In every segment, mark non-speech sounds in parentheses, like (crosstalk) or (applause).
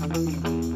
Música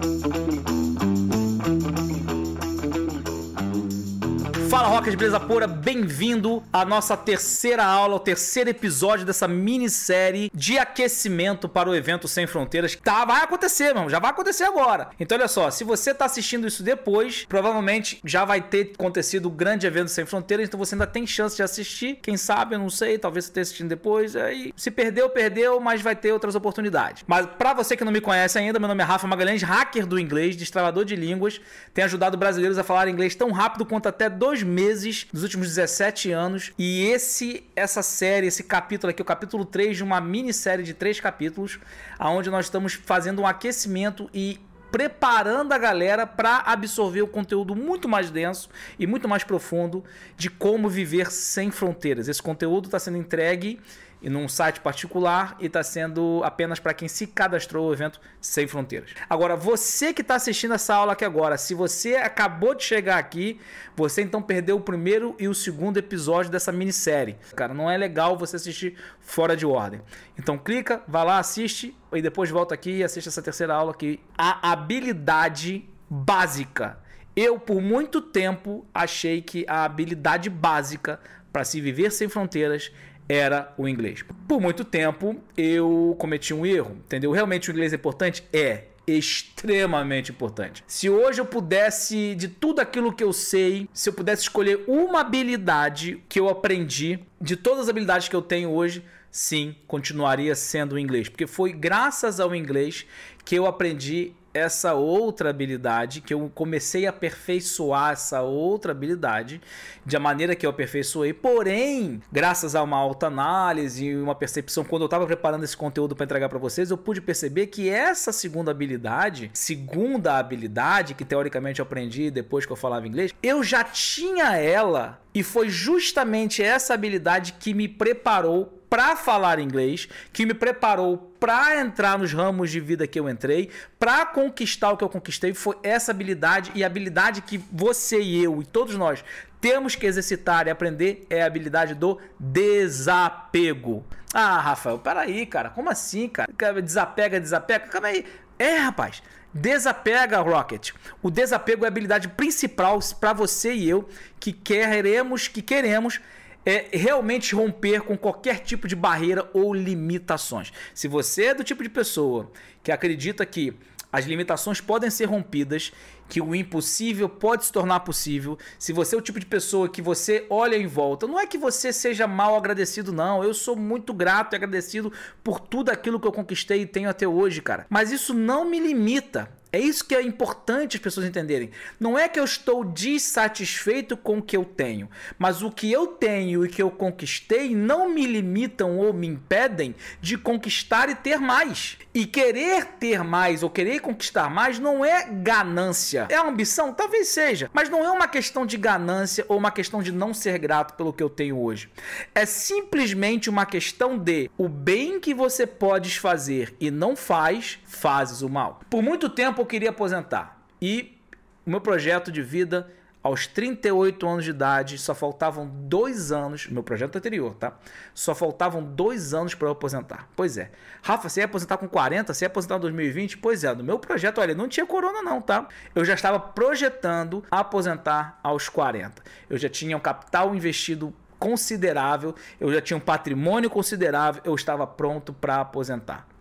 Fala Rockers, beleza pura? Bem-vindo à nossa terceira aula, ao terceiro episódio dessa minissérie de aquecimento para o evento Sem Fronteiras. Tá, vai acontecer, mano, já vai acontecer agora. Então olha só, se você tá assistindo isso depois, provavelmente já vai ter acontecido o grande evento Sem Fronteiras, então você ainda tem chance de assistir. Quem sabe, eu não sei, talvez você esteja assistindo depois. Aí, se perdeu, perdeu, mas vai ter outras oportunidades. Mas para você que não me conhece ainda, meu nome é Rafa Magalhães, hacker do inglês, destravador de línguas, tem ajudado brasileiros a falar inglês tão rápido quanto até dois meses dos últimos 17 anos. E esse essa série, esse capítulo aqui, o capítulo 3 de uma minissérie de três capítulos, onde nós estamos fazendo um aquecimento e preparando a galera para absorver o conteúdo muito mais denso e muito mais profundo de como viver sem fronteiras. Esse conteúdo está sendo entregue e num site particular e está sendo apenas para quem se cadastrou no evento Sem Fronteiras. Agora, você que está assistindo essa aula aqui agora, se você acabou de chegar aqui, você então perdeu o primeiro e o segundo episódio dessa minissérie. Cara, não é legal você assistir fora de ordem. Então clica, vai lá, assiste e depois volta aqui e assiste essa terceira aula aqui. A habilidade básica. Eu, por muito tempo, achei que a habilidade básica para se viver sem fronteiras era o inglês. Por muito tempo eu cometi um erro, entendeu? Realmente o inglês é importante? É extremamente importante. Se hoje eu pudesse, de tudo aquilo que eu sei, se eu pudesse escolher uma habilidade que eu aprendi, de todas as habilidades que eu tenho hoje, sim, continuaria sendo o inglês, porque foi graças ao inglês que eu aprendi essa outra habilidade, que eu comecei a aperfeiçoar essa outra habilidade, de a maneira que eu aperfeiçoei. Porém, graças a uma alta análise e uma percepção, quando eu estava preparando esse conteúdo para entregar para vocês, eu pude perceber que essa segunda habilidade, segunda habilidade, que teoricamente eu aprendi depois que eu falava inglês, eu já tinha ela e foi justamente essa habilidade que me preparou para falar inglês, que me preparou para entrar nos ramos de vida que eu entrei, para conquistar o que eu conquistei, foi essa habilidade e a habilidade que você e eu e todos nós temos que exercitar e aprender é a habilidade do desapego. Ah, Rafael, peraí, cara, como assim, cara? Desapega, desapega, calma aí. É, rapaz, Desapega, Rocket. O desapego é a habilidade principal para você e eu que queremos, que queremos é realmente romper com qualquer tipo de barreira ou limitações. Se você é do tipo de pessoa que acredita que as limitações podem ser rompidas, que o impossível pode se tornar possível. Se você é o tipo de pessoa que você olha em volta, não é que você seja mal agradecido, não. Eu sou muito grato e agradecido por tudo aquilo que eu conquistei e tenho até hoje, cara. Mas isso não me limita. É isso que é importante as pessoas entenderem. Não é que eu estou dissatisfeito com o que eu tenho, mas o que eu tenho e que eu conquistei não me limitam ou me impedem de conquistar e ter mais. E querer ter mais ou querer conquistar mais não é ganância. É ambição? Talvez seja, mas não é uma questão de ganância ou uma questão de não ser grato pelo que eu tenho hoje. É simplesmente uma questão de o bem que você podes fazer e não faz, fazes o mal. Por muito tempo eu queria aposentar. E o meu projeto de vida, aos 38 anos de idade, só faltavam dois anos. Meu projeto anterior, tá? Só faltavam dois anos para eu aposentar. Pois é. Rafa, você ia aposentar com 40? Você ia aposentar em 2020? Pois é. No meu projeto, olha, não tinha corona, não, tá? Eu já estava projetando aposentar aos 40. Eu já tinha um capital investido considerável, eu já tinha um patrimônio considerável, eu estava pronto para aposentar.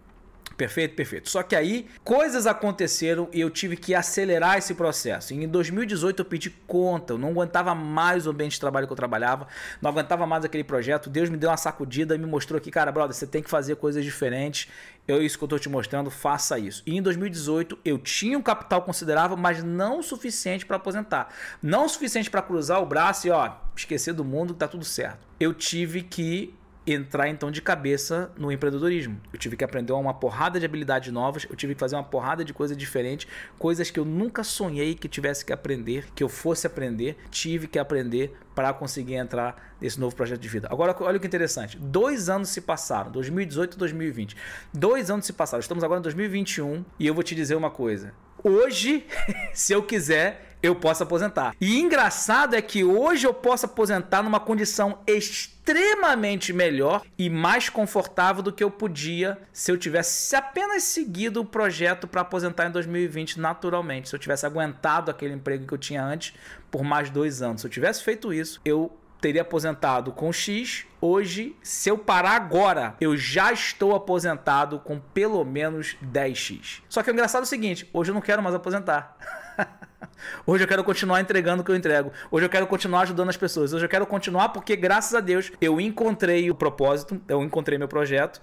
Perfeito, perfeito. Só que aí coisas aconteceram e eu tive que acelerar esse processo. E em 2018 eu pedi conta, eu não aguentava mais o ambiente de trabalho que eu trabalhava, não aguentava mais aquele projeto. Deus me deu uma sacudida e me mostrou que, cara, brother, você tem que fazer coisas diferentes. Eu isso que eu tô te mostrando, faça isso. E em 2018 eu tinha um capital considerável, mas não o suficiente para aposentar. Não o suficiente para cruzar o braço e, ó, esquecer do mundo, tá tudo certo. Eu tive que entrar então de cabeça no empreendedorismo. Eu tive que aprender uma porrada de habilidades novas, eu tive que fazer uma porrada de coisa diferente, coisas que eu nunca sonhei que tivesse que aprender, que eu fosse aprender, tive que aprender para conseguir entrar nesse novo projeto de vida. Agora, olha que interessante. Dois anos se passaram, 2018 e 2020. Dois anos se passaram. Estamos agora em 2021 e eu vou te dizer uma coisa. Hoje, (laughs) se eu quiser, eu posso aposentar. E engraçado é que hoje eu posso aposentar numa condição extremamente melhor e mais confortável do que eu podia se eu tivesse apenas seguido o projeto para aposentar em 2020 naturalmente. Se eu tivesse aguentado aquele emprego que eu tinha antes por mais dois anos. Se eu tivesse feito isso, eu teria aposentado com X. Hoje, se eu parar agora, eu já estou aposentado com pelo menos 10X. Só que o engraçado é o seguinte: hoje eu não quero mais aposentar. (laughs) (laughs) Hoje eu quero continuar entregando o que eu entrego. Hoje eu quero continuar ajudando as pessoas. Hoje eu quero continuar porque, graças a Deus, eu encontrei o propósito, eu encontrei meu projeto.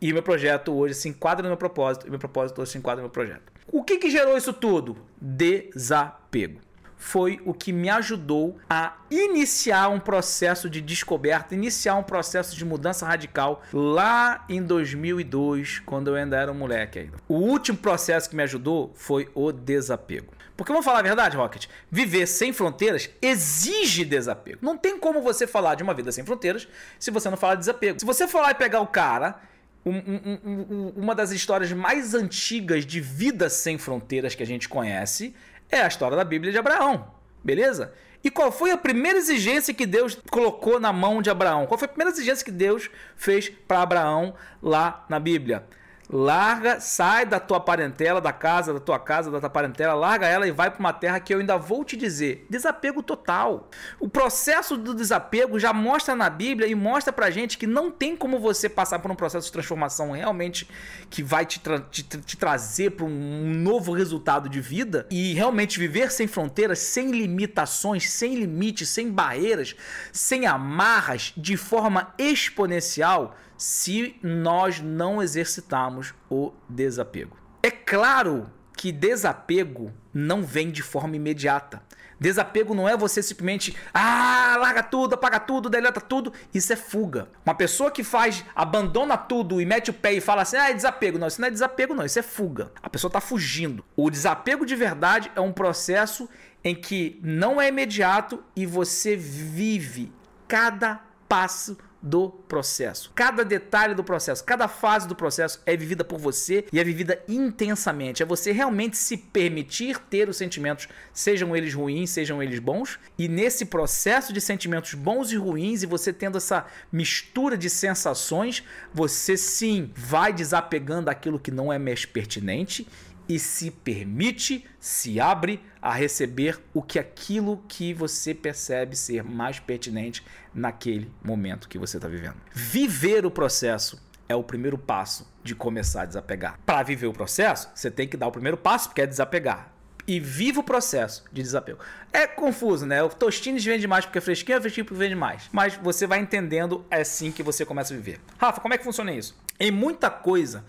E meu projeto hoje se enquadra no meu propósito. E meu propósito hoje se enquadra no meu projeto. O que, que gerou isso tudo? Desapego foi o que me ajudou a iniciar um processo de descoberta, iniciar um processo de mudança radical lá em 2002, quando eu ainda era um moleque ainda. O último processo que me ajudou foi o desapego. Porque vamos falar a verdade, Rocket, viver sem fronteiras exige desapego. Não tem como você falar de uma vida sem fronteiras se você não falar de desapego. Se você for lá e pegar o cara um, um, um, uma das histórias mais antigas de vida sem fronteiras que a gente conhece é a história da Bíblia de Abraão, beleza? E qual foi a primeira exigência que Deus colocou na mão de Abraão? Qual foi a primeira exigência que Deus fez para Abraão lá na Bíblia? Larga, sai da tua parentela, da casa, da tua casa, da tua parentela, larga ela e vai para uma terra que eu ainda vou te dizer. Desapego total. O processo do desapego já mostra na Bíblia e mostra pra gente que não tem como você passar por um processo de transformação realmente que vai te, tra te, te trazer para um novo resultado de vida e realmente viver sem fronteiras, sem limitações, sem limites, sem barreiras, sem amarras, de forma exponencial se nós não exercitarmos o desapego. É claro que desapego não vem de forma imediata. Desapego não é você simplesmente, ah, larga tudo, apaga tudo, deleta tudo. Isso é fuga. Uma pessoa que faz, abandona tudo e mete o pé e fala assim, ah, é desapego. Não, isso não é desapego, não, isso é fuga. A pessoa está fugindo. O desapego de verdade é um processo em que não é imediato e você vive cada passo do processo. Cada detalhe do processo, cada fase do processo é vivida por você e é vivida intensamente. É você realmente se permitir ter os sentimentos, sejam eles ruins, sejam eles bons, e nesse processo de sentimentos bons e ruins e você tendo essa mistura de sensações, você sim vai desapegando aquilo que não é mais pertinente e se permite, se abre a receber o que aquilo que você percebe ser mais pertinente naquele momento que você está vivendo. Viver o processo é o primeiro passo de começar a desapegar. Para viver o processo, você tem que dar o primeiro passo, que é desapegar e viva o processo de desapego. É confuso, né? O Tostines vende mais porque é fresquinho, é fresquinho porque vende mais. Mas você vai entendendo é assim que você começa a viver. Rafa, como é que funciona isso? Em muita coisa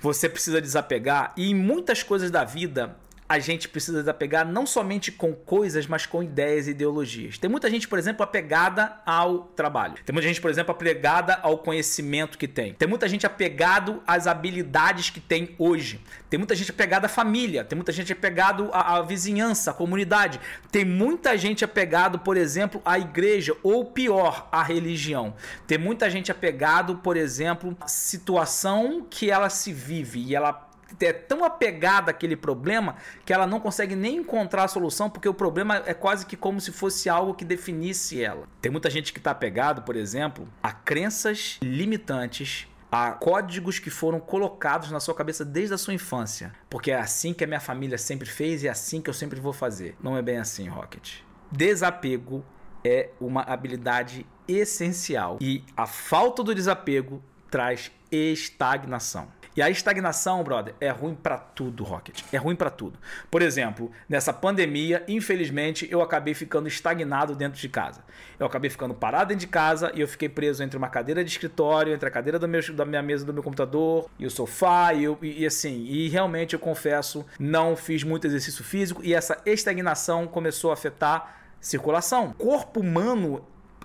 você precisa desapegar e em muitas coisas da vida a gente precisa desapegar não somente com coisas, mas com ideias e ideologias. Tem muita gente, por exemplo, apegada ao trabalho. Tem muita gente, por exemplo, apegada ao conhecimento que tem. Tem muita gente apegado às habilidades que tem hoje. Tem muita gente apegada à família. Tem muita gente apegado à, à vizinhança, à comunidade. Tem muita gente apegado, por exemplo, à igreja ou pior, à religião. Tem muita gente apegado, por exemplo, à situação que ela se vive e ela é tão apegada àquele problema que ela não consegue nem encontrar a solução, porque o problema é quase que como se fosse algo que definisse ela. Tem muita gente que está apegado, por exemplo, a crenças limitantes a códigos que foram colocados na sua cabeça desde a sua infância. Porque é assim que a minha família sempre fez e é assim que eu sempre vou fazer. Não é bem assim, Rocket. Desapego é uma habilidade essencial e a falta do desapego traz estagnação. E a estagnação, brother, é ruim para tudo, Rocket. É ruim para tudo. Por exemplo, nessa pandemia, infelizmente, eu acabei ficando estagnado dentro de casa. Eu acabei ficando parado dentro de casa e eu fiquei preso entre uma cadeira de escritório, entre a cadeira meu, da minha mesa do meu computador e o sofá e, eu, e, e assim. E realmente eu confesso, não fiz muito exercício físico e essa estagnação começou a afetar circulação. O corpo humano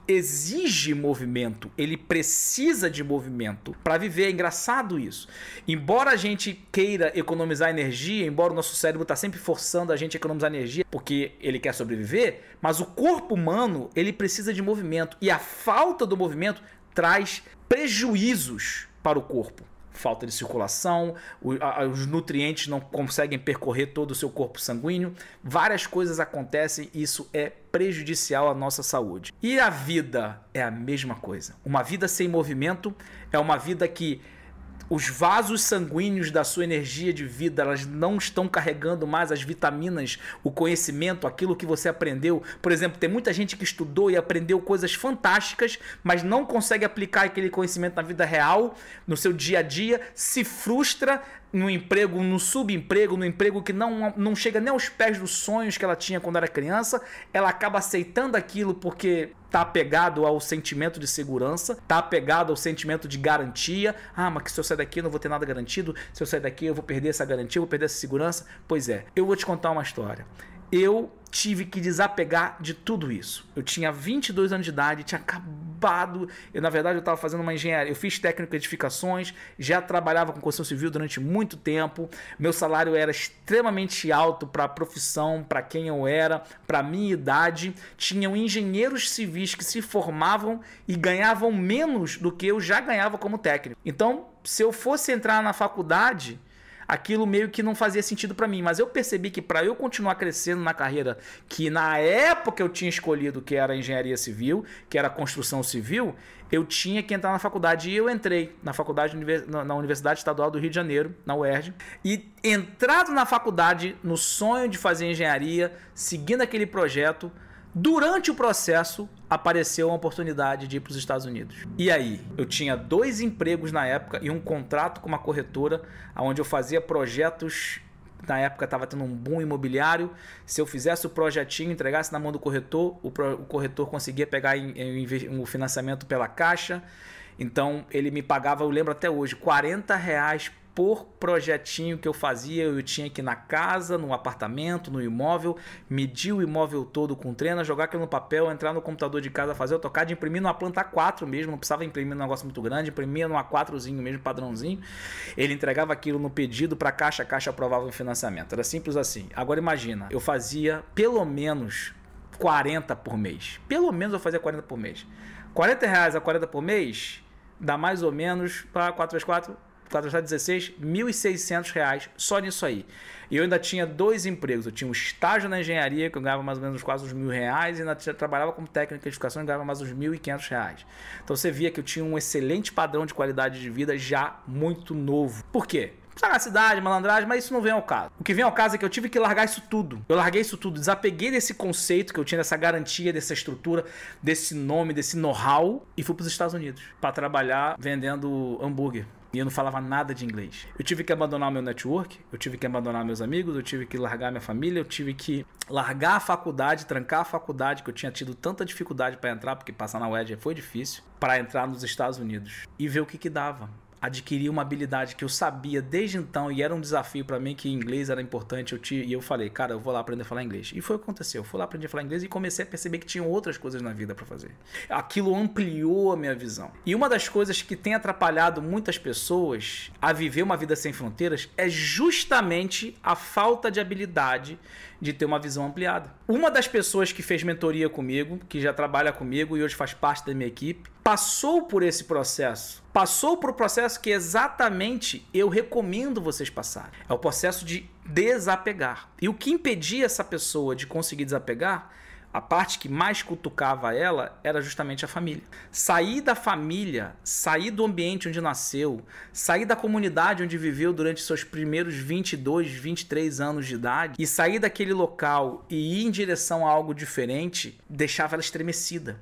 exige movimento, ele precisa de movimento para viver. É engraçado isso. Embora a gente queira economizar energia, embora o nosso cérebro está sempre forçando a gente a economizar energia porque ele quer sobreviver, mas o corpo humano ele precisa de movimento e a falta do movimento traz prejuízos para o corpo falta de circulação, os nutrientes não conseguem percorrer todo o seu corpo sanguíneo, várias coisas acontecem e isso é prejudicial à nossa saúde. E a vida é a mesma coisa. Uma vida sem movimento é uma vida que os vasos sanguíneos da sua energia de vida, elas não estão carregando mais as vitaminas, o conhecimento, aquilo que você aprendeu. Por exemplo, tem muita gente que estudou e aprendeu coisas fantásticas, mas não consegue aplicar aquele conhecimento na vida real, no seu dia a dia, se frustra, no emprego, no subemprego, no emprego que não, não chega nem aos pés dos sonhos que ela tinha quando era criança, ela acaba aceitando aquilo porque tá apegado ao sentimento de segurança, tá apegado ao sentimento de garantia. Ah, mas que se eu sair daqui eu não vou ter nada garantido, se eu sair daqui eu vou perder essa garantia, eu vou perder essa segurança. Pois é, eu vou te contar uma história eu tive que desapegar de tudo isso. Eu tinha 22 anos de idade, tinha acabado. Eu, na verdade, eu estava fazendo uma engenharia. Eu fiz técnico de edificações, já trabalhava com construção civil durante muito tempo. Meu salário era extremamente alto para a profissão, para quem eu era, para minha idade. Tinham engenheiros civis que se formavam e ganhavam menos do que eu já ganhava como técnico. Então, se eu fosse entrar na faculdade aquilo meio que não fazia sentido para mim. Mas eu percebi que para eu continuar crescendo na carreira que na época eu tinha escolhido, que era engenharia civil, que era construção civil, eu tinha que entrar na faculdade. E eu entrei na faculdade na Universidade Estadual do Rio de Janeiro, na UERJ. E entrado na faculdade, no sonho de fazer engenharia, seguindo aquele projeto, Durante o processo, apareceu uma oportunidade de ir para os Estados Unidos. E aí, eu tinha dois empregos na época e um contrato com uma corretora, onde eu fazia projetos. Na época estava tendo um boom imobiliário. Se eu fizesse o projetinho, entregasse na mão do corretor, o, pro, o corretor conseguia pegar o financiamento pela caixa. Então ele me pagava, eu lembro até hoje, 40 reais por projetinho que eu fazia, eu tinha que ir na casa, no apartamento, no imóvel, medir o imóvel todo com treina, jogar aquilo no papel, entrar no computador de casa, fazer o tocar de imprimir numa planta 4 mesmo, não precisava imprimir um negócio muito grande, imprimia numa 4zinho mesmo, padrãozinho. Ele entregava aquilo no pedido para caixa, a caixa aprovava o financiamento. Era simples assim. Agora imagina, eu fazia pelo menos 40 por mês. Pelo menos eu fazia 40 por mês. 40 reais a 40 por mês dá mais ou menos para 4 vezes 4, 416, 1.600 reais só nisso aí. E eu ainda tinha dois empregos. Eu tinha um estágio na engenharia, que eu ganhava mais ou menos quase uns mil reais, e ainda trabalhava como técnico de educação e ganhava mais uns mil e quinhentos reais. Então você via que eu tinha um excelente padrão de qualidade de vida já muito novo. Por quê? sagacidade, malandragem, mas isso não vem ao caso. O que vem ao caso é que eu tive que largar isso tudo. Eu larguei isso tudo, desapeguei desse conceito que eu tinha, dessa garantia, dessa estrutura, desse nome, desse know-how e fui para os Estados Unidos para trabalhar vendendo hambúrguer e eu não falava nada de inglês. Eu tive que abandonar meu network, eu tive que abandonar meus amigos, eu tive que largar minha família, eu tive que largar a faculdade, trancar a faculdade, que eu tinha tido tanta dificuldade para entrar, porque passar na UED foi difícil, para entrar nos Estados Unidos e ver o que que dava adquirir uma habilidade que eu sabia desde então e era um desafio para mim que inglês era importante. Eu tinha, e eu falei, cara, eu vou lá aprender a falar inglês. E foi o que aconteceu. Eu fui lá aprender a falar inglês e comecei a perceber que tinham outras coisas na vida para fazer. Aquilo ampliou a minha visão. E uma das coisas que tem atrapalhado muitas pessoas a viver uma vida sem fronteiras é justamente a falta de habilidade de ter uma visão ampliada. Uma das pessoas que fez mentoria comigo, que já trabalha comigo e hoje faz parte da minha equipe, passou por esse processo. Passou por o processo que exatamente eu recomendo vocês passarem. É o processo de desapegar. E o que impedia essa pessoa de conseguir desapegar a parte que mais cutucava ela era justamente a família. Sair da família, sair do ambiente onde nasceu, sair da comunidade onde viveu durante seus primeiros 22, 23 anos de idade e sair daquele local e ir em direção a algo diferente, deixava ela estremecida.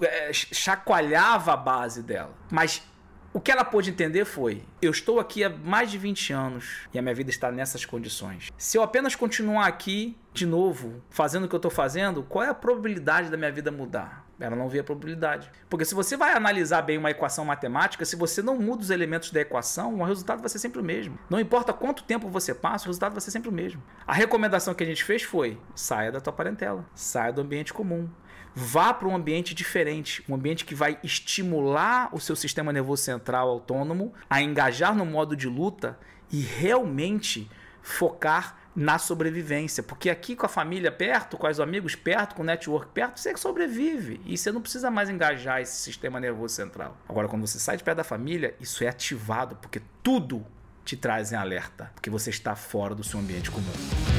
É, chacoalhava a base dela. Mas o que ela pôde entender foi: eu estou aqui há mais de 20 anos e a minha vida está nessas condições. Se eu apenas continuar aqui de novo, fazendo o que eu estou fazendo, qual é a probabilidade da minha vida mudar? Ela não vê a probabilidade. Porque se você vai analisar bem uma equação matemática, se você não muda os elementos da equação, o resultado vai ser sempre o mesmo. Não importa quanto tempo você passa, o resultado vai ser sempre o mesmo. A recomendação que a gente fez foi: saia da tua parentela, saia do ambiente comum. Vá para um ambiente diferente, um ambiente que vai estimular o seu sistema nervoso central autônomo a engajar no modo de luta e realmente focar na sobrevivência. Porque aqui com a família perto, com os amigos perto, com o network perto, você sobrevive. E você não precisa mais engajar esse sistema nervoso central. Agora, quando você sai de perto da família, isso é ativado, porque tudo te traz em alerta. Porque você está fora do seu ambiente comum.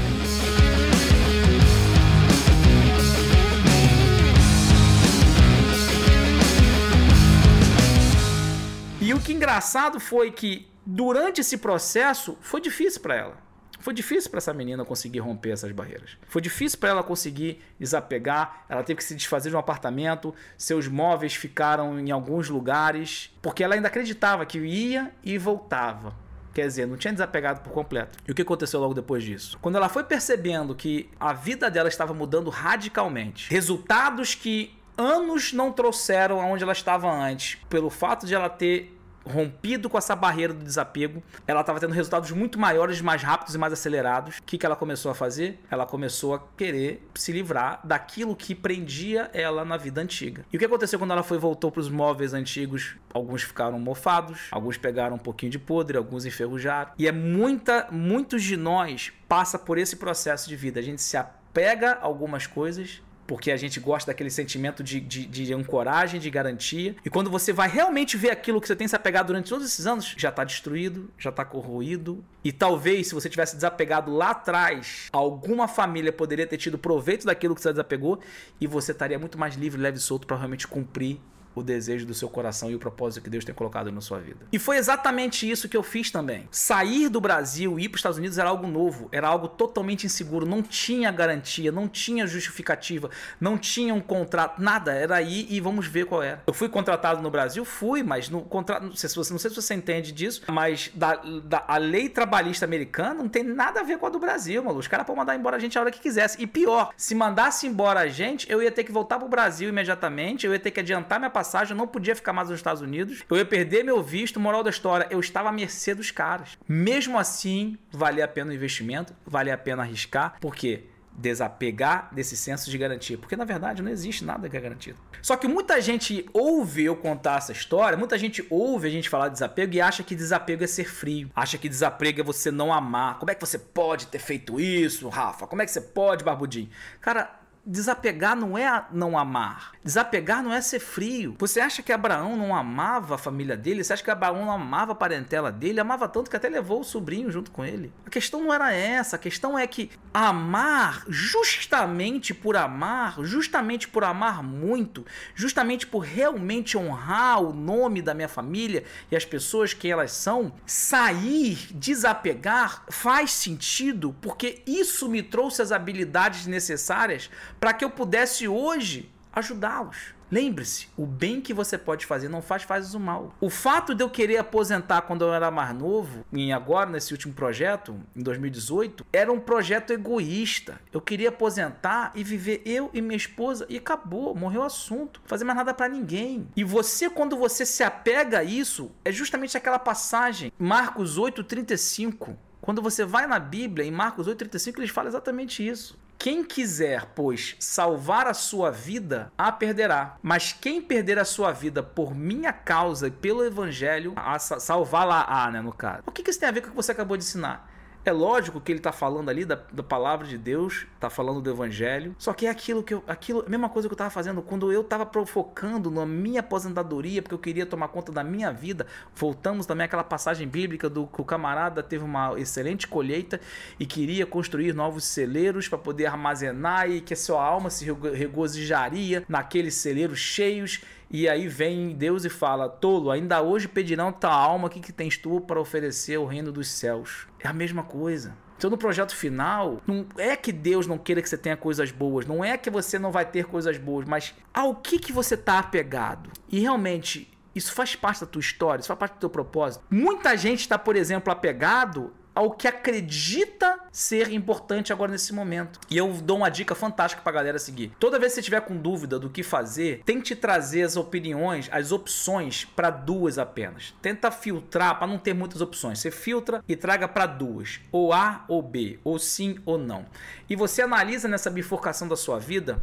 E o que engraçado foi que durante esse processo foi difícil para ela. Foi difícil para essa menina conseguir romper essas barreiras. Foi difícil para ela conseguir desapegar. Ela teve que se desfazer de um apartamento. Seus móveis ficaram em alguns lugares. Porque ela ainda acreditava que ia e voltava. Quer dizer, não tinha desapegado por completo. E o que aconteceu logo depois disso? Quando ela foi percebendo que a vida dela estava mudando radicalmente, resultados que anos não trouxeram aonde ela estava antes, pelo fato de ela ter rompido com essa barreira do desapego, ela estava tendo resultados muito maiores, mais rápidos e mais acelerados. O que, que ela começou a fazer? Ela começou a querer se livrar daquilo que prendia ela na vida antiga. E o que aconteceu quando ela foi voltou para os móveis antigos? Alguns ficaram mofados, alguns pegaram um pouquinho de podre, alguns enferrujaram. E é muita, muitos de nós passa por esse processo de vida. A gente se apega a algumas coisas porque a gente gosta daquele sentimento de, de, de, ancoragem, de garantia. E quando você vai realmente ver aquilo que você tem se apegado durante todos esses anos, já está destruído, já está corroído. E talvez, se você tivesse desapegado lá atrás, alguma família poderia ter tido proveito daquilo que você desapegou e você estaria muito mais livre, leve e solto para realmente cumprir o desejo do seu coração e o propósito que Deus tem colocado na sua vida. E foi exatamente isso que eu fiz também. Sair do Brasil e ir para os Estados Unidos era algo novo, era algo totalmente inseguro, não tinha garantia, não tinha justificativa, não tinha um contrato, nada. Era aí e vamos ver qual era. Eu fui contratado no Brasil, fui, mas no contrato, não sei se você, não sei se você entende disso, mas da, da a lei trabalhista americana não tem nada a ver com a do Brasil, mano. Os caras podem mandar embora a gente a hora que quisesse. E pior, se mandasse embora a gente, eu ia ter que voltar pro Brasil imediatamente, eu ia ter que adiantar minha passagem, eu não podia ficar mais nos Estados Unidos, eu ia perder meu visto. Moral da história, eu estava à mercê dos caras. Mesmo assim, valia a pena o investimento, valia a pena arriscar, porque desapegar desse senso de garantia, porque na verdade não existe nada que é garantido. Só que muita gente ouve eu contar essa história, muita gente ouve a gente falar de desapego e acha que desapego é ser frio, acha que desapego é você não amar. Como é que você pode ter feito isso, Rafa? Como é que você pode, Barbudinho? Cara, desapegar não é não amar. Desapegar não é ser frio. Você acha que Abraão não amava a família dele? Você acha que Abraão não amava a parentela dele? Amava tanto que até levou o sobrinho junto com ele. A questão não era essa. A questão é que amar, justamente por amar, justamente por amar muito, justamente por realmente honrar o nome da minha família e as pessoas que elas são, sair, desapegar faz sentido porque isso me trouxe as habilidades necessárias para que eu pudesse hoje ajudá-los. Lembre-se, o bem que você pode fazer não faz faz o mal. O fato de eu querer aposentar quando eu era mais novo, e agora nesse último projeto, em 2018, era um projeto egoísta. Eu queria aposentar e viver eu e minha esposa e acabou, morreu o assunto. Fazer mais nada para ninguém. E você quando você se apega a isso, é justamente aquela passagem, Marcos 8:35. Quando você vai na Bíblia, em Marcos 8:35, eles falam exatamente isso. Quem quiser, pois, salvar a sua vida, a perderá. Mas quem perder a sua vida por minha causa e pelo evangelho, a salvá-la, né, no caso. O que isso tem a ver com o que você acabou de ensinar? É lógico que ele está falando ali da, da, palavra de Deus, está falando do evangelho. Só que é aquilo que eu, aquilo, a mesma coisa que eu estava fazendo quando eu estava focando na minha aposentadoria, porque eu queria tomar conta da minha vida. Voltamos também àquela passagem bíblica do que o camarada teve uma excelente colheita e queria construir novos celeiros para poder armazenar e que a sua alma se regozijaria naqueles celeiros cheios e aí vem Deus e fala: Tolo, ainda hoje pedirão tua alma, que, que tens tu para oferecer ao reino dos céus? É a mesma coisa. Então, no projeto final, não é que Deus não queira que você tenha coisas boas, não é que você não vai ter coisas boas, mas ao que, que você está apegado? E realmente, isso faz parte da tua história, isso faz parte do teu propósito. Muita gente está, por exemplo, apegado ao que acredita ser importante agora nesse momento. E eu dou uma dica fantástica pra galera seguir. Toda vez que você tiver com dúvida do que fazer, tente trazer as opiniões, as opções para duas apenas. Tenta filtrar para não ter muitas opções. Você filtra e traga para duas, ou A ou B, ou sim ou não. E você analisa nessa bifurcação da sua vida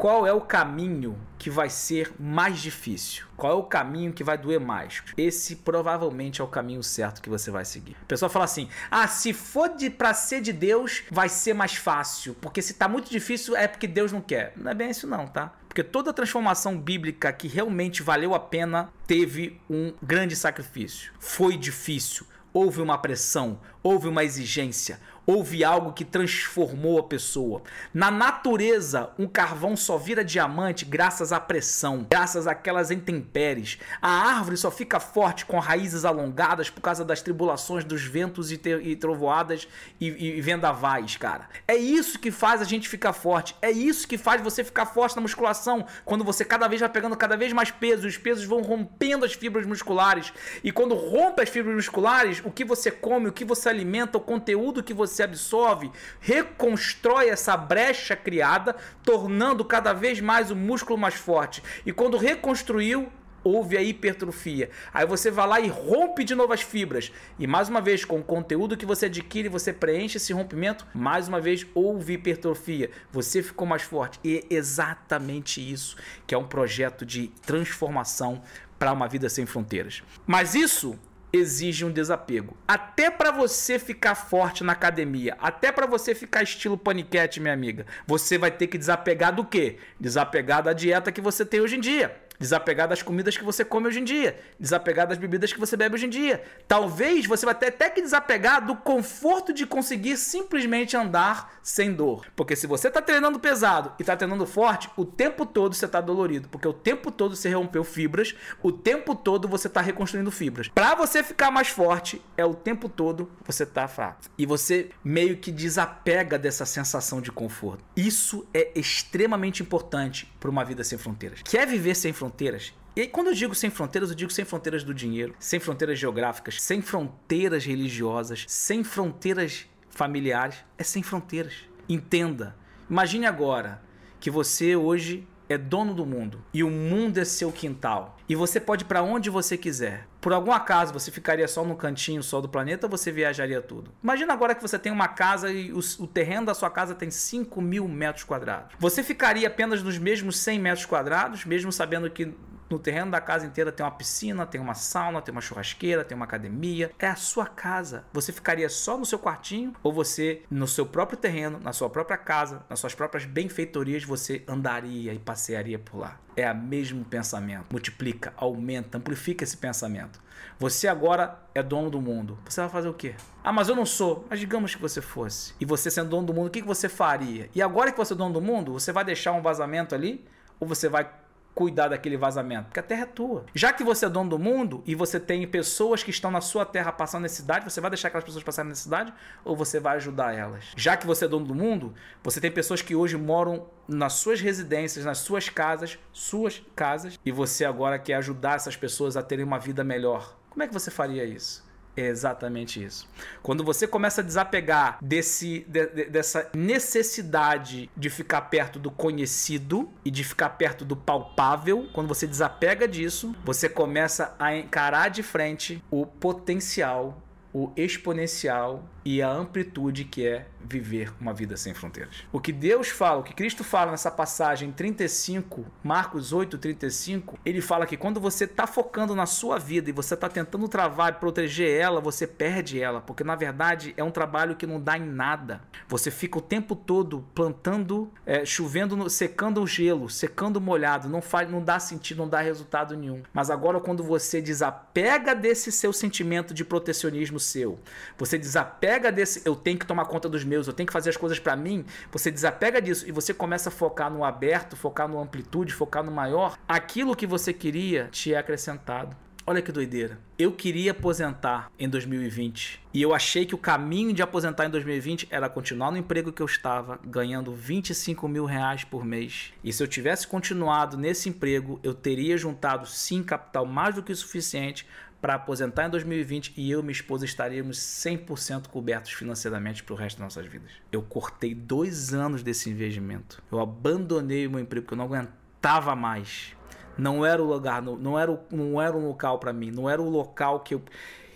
qual é o caminho que vai ser mais difícil? Qual é o caminho que vai doer mais? Esse provavelmente é o caminho certo que você vai seguir. A pessoa fala assim: "Ah, se for de para ser de Deus, vai ser mais fácil, porque se tá muito difícil é porque Deus não quer". Não é bem isso não, tá? Porque toda transformação bíblica que realmente valeu a pena teve um grande sacrifício. Foi difícil, houve uma pressão, houve uma exigência, houve algo que transformou a pessoa. Na natureza, um carvão só vira diamante graças à pressão, graças àquelas intempéries. A árvore só fica forte com raízes alongadas por causa das tribulações dos ventos e, e trovoadas e, e vendavais, cara. É isso que faz a gente ficar forte. É isso que faz você ficar forte na musculação. Quando você cada vez vai pegando cada vez mais peso, os pesos vão rompendo as fibras musculares. E quando rompe as fibras musculares, o que você come, o que você alimenta, o conteúdo que você absorve, reconstrói essa brecha criada, tornando cada vez mais o músculo mais forte. E quando reconstruiu, houve a hipertrofia. Aí você vai lá e rompe de novo as fibras. E mais uma vez, com o conteúdo que você adquire, você preenche esse rompimento. Mais uma vez, houve hipertrofia. Você ficou mais forte. E é exatamente isso que é um projeto de transformação para uma vida sem fronteiras. Mas isso exige um desapego. Até para você ficar forte na academia, até para você ficar estilo paniquete, minha amiga, você vai ter que desapegar do quê? Desapegar da dieta que você tem hoje em dia. Desapegar das comidas que você come hoje em dia. Desapegar das bebidas que você bebe hoje em dia. Talvez você vai ter até que desapegar do conforto de conseguir simplesmente andar sem dor. Porque se você está treinando pesado e está treinando forte, o tempo todo você está dolorido. Porque o tempo todo você rompeu fibras, o tempo todo você está reconstruindo fibras. Para você ficar mais forte, é o tempo todo você tá fraco. E você meio que desapega dessa sensação de conforto. Isso é extremamente importante para uma vida sem fronteiras. Quer viver sem fronteiras? Fronteiras. E quando eu digo sem fronteiras, eu digo sem fronteiras do dinheiro, sem fronteiras geográficas, sem fronteiras religiosas, sem fronteiras familiares, é sem fronteiras. Entenda. Imagine agora que você hoje é dono do mundo e o mundo é seu quintal. E você pode ir para onde você quiser. Por algum acaso você ficaria só no cantinho só do planeta ou você viajaria tudo? Imagina agora que você tem uma casa e o, o, terreno da sua casa tem 5 mil metros quadrados. Você ficaria apenas nos mesmos 100 metros quadrados, mesmo sabendo que no terreno da casa inteira tem uma piscina, tem uma sauna, tem uma churrasqueira, tem uma academia. É a sua casa. Você ficaria só no seu quartinho ou você, no seu próprio terreno, na sua própria casa, nas suas próprias benfeitorias, você andaria e passearia por lá? É o mesmo pensamento. Multiplica, aumenta, amplifica esse pensamento. Você agora é dono do mundo. Você vai fazer o quê? Ah, mas eu não sou. Mas digamos que você fosse. E você sendo dono do mundo, o que você faria? E agora que você é dono do mundo, você vai deixar um vazamento ali? Ou você vai cuidar daquele vazamento? Porque a terra é tua. Já que você é dono do mundo e você tem pessoas que estão na sua terra passando necessidade, você vai deixar aquelas pessoas passarem necessidade ou você vai ajudar elas? Já que você é dono do mundo, você tem pessoas que hoje moram nas suas residências, nas suas casas, suas casas, e você agora quer ajudar essas pessoas a terem uma vida melhor. Como é que você faria isso? É exatamente isso. Quando você começa a desapegar desse, de, de, dessa necessidade de ficar perto do conhecido e de ficar perto do palpável, quando você desapega disso, você começa a encarar de frente o potencial, o exponencial e a amplitude que é viver uma vida sem fronteiras. O que Deus fala, o que Cristo fala nessa passagem 35, Marcos 8, 35, ele fala que quando você está focando na sua vida e você está tentando travar e proteger ela, você perde ela, porque na verdade é um trabalho que não dá em nada. Você fica o tempo todo plantando, é, chovendo, secando o gelo, secando o molhado, não faz, não dá sentido, não dá resultado nenhum. Mas agora quando você desapega desse seu sentimento de protecionismo seu, você desapega desapega desse eu tenho que tomar conta dos meus, eu tenho que fazer as coisas para mim, você desapega disso e você começa a focar no aberto, focar no amplitude, focar no maior, aquilo que você queria te é acrescentado. Olha que doideira. Eu queria aposentar em 2020 e eu achei que o caminho de aposentar em 2020 era continuar no emprego que eu estava, ganhando 25 mil reais por mês. E se eu tivesse continuado nesse emprego, eu teria juntado sim capital mais do que o suficiente para aposentar em 2020 e eu e minha esposa estaríamos 100% cobertos financeiramente para o resto das nossas vidas. Eu cortei dois anos desse investimento. Eu abandonei o meu emprego porque eu não aguentava mais. Não era o lugar, não era, o, não era um local para mim, não era o local que eu,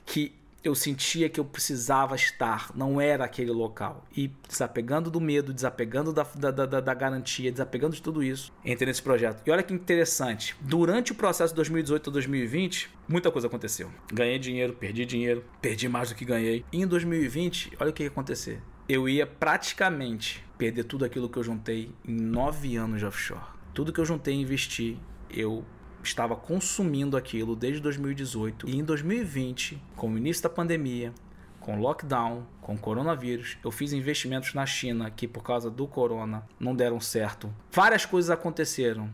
que eu sentia que eu precisava estar, não era aquele local. E desapegando do medo, desapegando da, da, da, da garantia, desapegando de tudo isso, entrei nesse projeto. E olha que interessante, durante o processo de 2018 a 2020, muita coisa aconteceu. Ganhei dinheiro, perdi dinheiro, perdi mais do que ganhei. E em 2020, olha o que ia acontecer. Eu ia praticamente perder tudo aquilo que eu juntei em nove anos de offshore. Tudo que eu juntei e investi, eu estava consumindo aquilo desde 2018 e em 2020, com o início da pandemia, com lockdown, com coronavírus, eu fiz investimentos na China que por causa do corona não deram certo. Várias coisas aconteceram.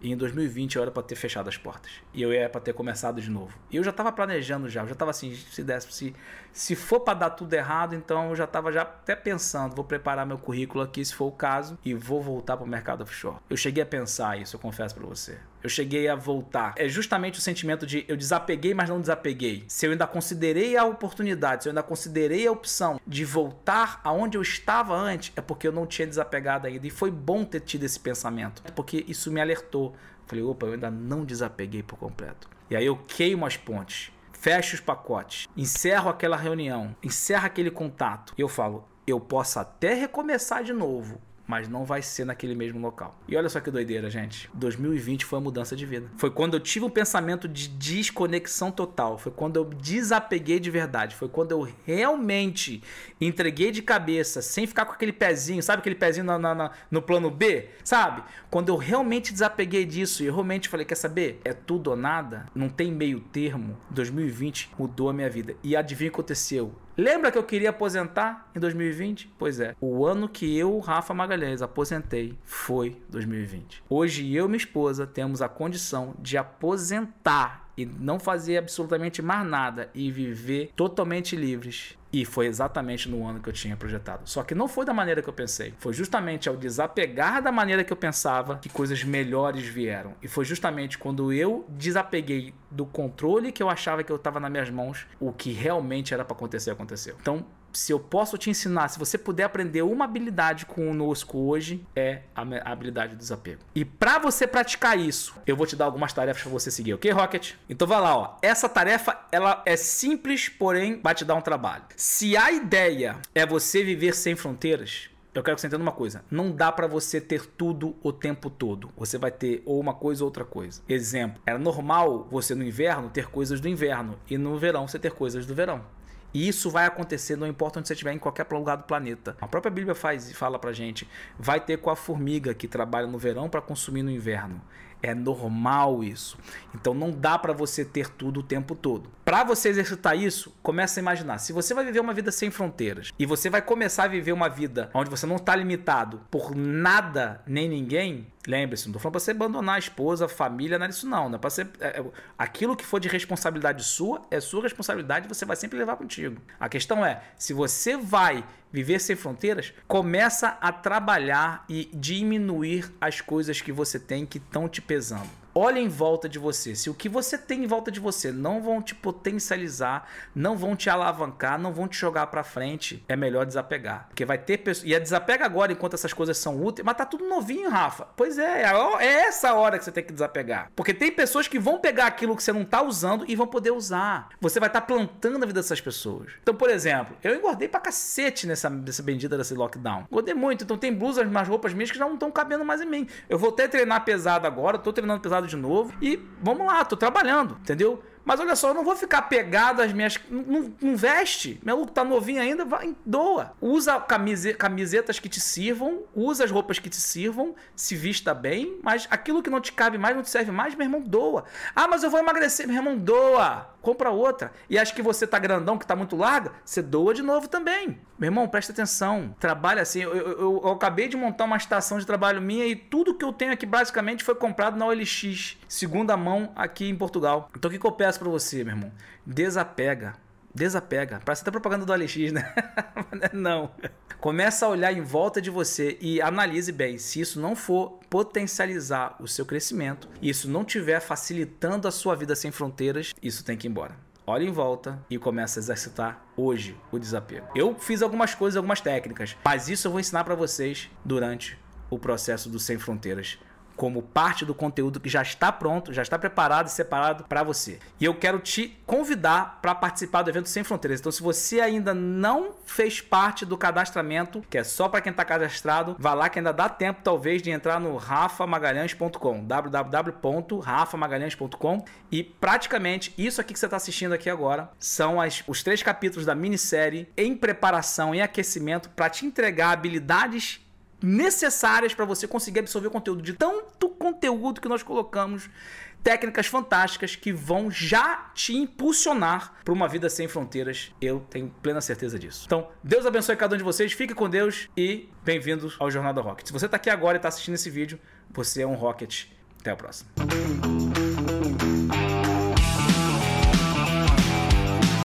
E em 2020 eu era para ter fechado as portas. E eu era para ter começado de novo. E eu já estava planejando já, eu já estava assim, se desse, se, se for para dar tudo errado, então eu já estava já até pensando, vou preparar meu currículo aqui se for o caso e vou voltar para o mercado offshore. Eu cheguei a pensar isso, eu confesso para você. Eu cheguei a voltar. É justamente o sentimento de eu desapeguei, mas não desapeguei. Se eu ainda considerei a oportunidade, se eu ainda considerei a opção de voltar aonde eu estava antes, é porque eu não tinha desapegado ainda. E foi bom ter tido esse pensamento, porque isso me alertou. Falei, opa, eu ainda não desapeguei por completo. E aí eu queimo as pontes, fecho os pacotes, encerro aquela reunião, encerro aquele contato. E eu falo, eu posso até recomeçar de novo, mas não vai ser naquele mesmo local. E olha só que doideira, gente. 2020 foi a mudança de vida. Foi quando eu tive um pensamento de desconexão total. Foi quando eu desapeguei de verdade. Foi quando eu realmente entreguei de cabeça, sem ficar com aquele pezinho, sabe aquele pezinho na, na, na, no plano B? Sabe? Quando eu realmente desapeguei disso e eu realmente falei: quer saber? É tudo ou nada? Não tem meio termo. 2020 mudou a minha vida. E adivinha o que aconteceu? Lembra que eu queria aposentar em 2020? Pois é, o ano que eu, Rafa Magalhães, aposentei foi 2020. Hoje eu e minha esposa temos a condição de aposentar e não fazer absolutamente mais nada e viver totalmente livres. E foi exatamente no ano que eu tinha projetado. Só que não foi da maneira que eu pensei. Foi justamente ao desapegar da maneira que eu pensava que coisas melhores vieram. E foi justamente quando eu desapeguei do controle que eu achava que eu estava nas minhas mãos, o que realmente era para acontecer aconteceu. Então, se eu posso te ensinar, se você puder aprender uma habilidade conosco hoje, é a habilidade do desapego. E para você praticar isso, eu vou te dar algumas tarefas para você seguir, ok, Rocket? Então vai lá, ó. Essa tarefa ela é simples, porém vai te dar um trabalho. Se a ideia é você viver sem fronteiras, eu quero que você entenda uma coisa. Não dá para você ter tudo o tempo todo. Você vai ter ou uma coisa ou outra coisa. Exemplo, era normal você no inverno ter coisas do inverno e no verão você ter coisas do verão. E isso vai acontecer, não importa onde você estiver, em qualquer lugar do planeta. A própria Bíblia faz e fala pra gente: vai ter com a formiga que trabalha no verão para consumir no inverno. É normal isso. Então não dá para você ter tudo o tempo todo. Para você exercitar isso, começa a imaginar. Se você vai viver uma vida sem fronteiras e você vai começar a viver uma vida onde você não está limitado por nada nem ninguém, lembre-se, não estou falando para você abandonar a esposa, a família, nada disso não. não é você, é, é, aquilo que for de responsabilidade sua, é sua responsabilidade você vai sempre levar contigo. A questão é, se você vai viver sem fronteiras, começa a trabalhar e diminuir as coisas que você tem que estão te pesando. Olha em volta de você. Se o que você tem em volta de você não vão te potencializar, não vão te alavancar, não vão te jogar para frente, é melhor desapegar. Porque vai ter pessoas. E é desapega agora enquanto essas coisas são úteis. Mas tá tudo novinho, Rafa. Pois é, é essa hora que você tem que desapegar. Porque tem pessoas que vão pegar aquilo que você não tá usando e vão poder usar. Você vai estar tá plantando a vida dessas pessoas. Então, por exemplo, eu engordei pra cacete nessa, nessa bendita desse lockdown. Engordei muito. Então tem blusas, umas roupas minhas que já não estão cabendo mais em mim. Eu voltei a treinar pesado agora, tô treinando pesado de novo e vamos lá, tô trabalhando, entendeu? Mas olha só, eu não vou ficar pegado às minhas. Não, não veste. Meu look tá novinho ainda, vai, doa. Usa camise, camisetas que te sirvam, usa as roupas que te sirvam, se vista bem, mas aquilo que não te cabe mais, não te serve mais, meu irmão, doa. Ah, mas eu vou emagrecer, meu irmão, doa compra outra. E acho que você tá grandão, que tá muito larga, você doa de novo também. Meu irmão, presta atenção. Trabalha assim. Eu, eu, eu, eu, acabei de montar uma estação de trabalho minha e tudo que eu tenho aqui basicamente foi comprado na OLX, segunda mão aqui em Portugal. Então o que, que eu peço para você, meu irmão? Desapega. Desapega. Parece até propaganda do OLX, né? (laughs) não. Começa a olhar em volta de você e analise bem. Se isso não for potencializar o seu crescimento, e isso não estiver facilitando a sua vida sem fronteiras, isso tem que ir embora. Olha em volta e começa a exercitar hoje o desapego. Eu fiz algumas coisas, algumas técnicas, mas isso eu vou ensinar para vocês durante o processo do Sem Fronteiras como parte do conteúdo que já está pronto, já está preparado e separado para você. E eu quero te convidar para participar do evento Sem Fronteiras. Então, se você ainda não fez parte do cadastramento, que é só para quem está cadastrado, vá lá que ainda dá tempo talvez de entrar no rafamagalhães.com, www.rafamagalhães.com e praticamente isso aqui que você está assistindo aqui agora são as, os três capítulos da minissérie em preparação, em aquecimento para te entregar habilidades necessárias para você conseguir absorver o conteúdo de tanto conteúdo que nós colocamos, técnicas fantásticas que vão já te impulsionar para uma vida sem fronteiras. Eu tenho plena certeza disso. Então, Deus abençoe cada um de vocês, fique com Deus e bem-vindos ao Jornada Rocket. Se você está aqui agora e está assistindo esse vídeo, você é um Rocket. Até a próxima.